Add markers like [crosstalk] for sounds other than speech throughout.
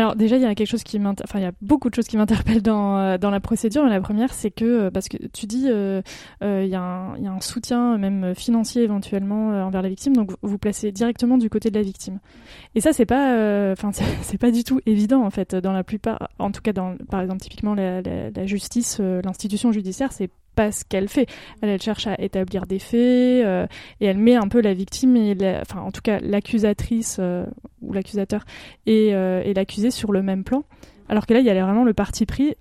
Alors déjà, il y a quelque chose qui enfin il y a beaucoup de choses qui m'interpellent dans, euh, dans la procédure. la première, c'est que euh, parce que tu dis euh, il, y a un, y a un soutien même financier éventuellement envers la victime, donc vous, vous placez directement du côté de la victime. Et ça, c'est pas, enfin [laughs] c'est pas du tout évident en fait dans la plupart, en tout cas dans par exemple typiquement la, la justice, l'institution judiciaire, c'est ce qu'elle fait. Elle, cherche à établir des faits euh, et elle met un peu la victime enfin en tout cas l'accusatrice euh, ou l'accusateur et, euh, et l'accusé sur le même plan. Alors que là, il y a vraiment le parti pris.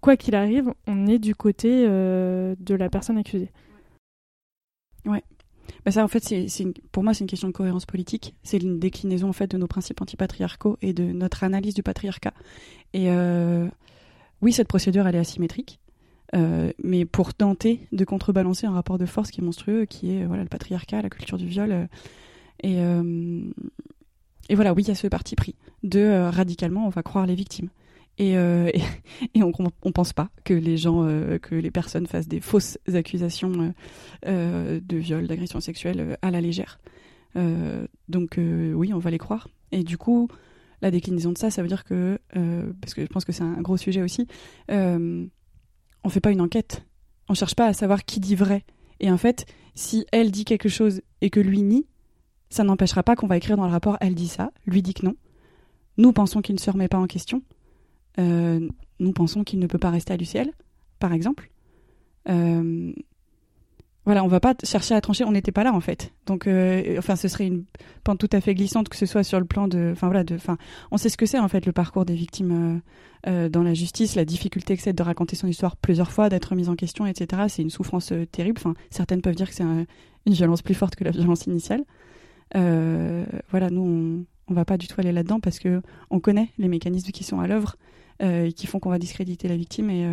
Quoi qu'il arrive, on est du côté de la personne accusée. Ouais. Bah ça, en fait, c'est, pour moi, c'est une question de cohérence politique. C'est une déclinaison en fait de nos principes antipatriarcaux et de notre analyse du patriarcat. Et oui, cette procédure, elle est asymétrique. Euh, mais pour tenter de contrebalancer un rapport de force qui est monstrueux, qui est voilà le patriarcat, la culture du viol. Euh, et, euh, et voilà, oui, il y a ce parti pris de radicalement, on va croire les victimes. Et, [laughs] et, on, on pense pas que les gens, que les personnes fassent des fausses accusations de viol, d'agression sexuelle à la légère. donc oui, on va les croire. Et du coup, la déclinaison de ça, ça veut dire que, parce que je pense que c'est un gros sujet aussi, on fait pas une enquête. On cherche pas à savoir qui dit vrai. Et en fait, si elle dit quelque chose et que lui nie, ça n'empêchera pas qu'on va écrire dans le rapport elle dit ça, lui dit que non. Nous pensons qu'il ne se remet pas en question. Euh, nous pensons qu'il ne peut pas rester à l'UCL, par exemple. Euh, voilà, on va pas chercher à trancher, on n'était pas là en fait. Donc, euh, enfin, ce serait une pente tout à fait glissante que ce soit sur le plan de, enfin voilà, de, enfin, on sait ce que c'est en fait le parcours des victimes euh, euh, dans la justice, la difficulté que c'est de raconter son histoire plusieurs fois, d'être mise en question, etc. C'est une souffrance terrible. Enfin, certaines peuvent dire que c'est une violence plus forte que la violence initiale. voilà, nous, on, on va pas du tout aller là-dedans parce que on connaît les mécanismes qui sont à l'œuvre. Euh, qui font qu'on va discréditer la victime et,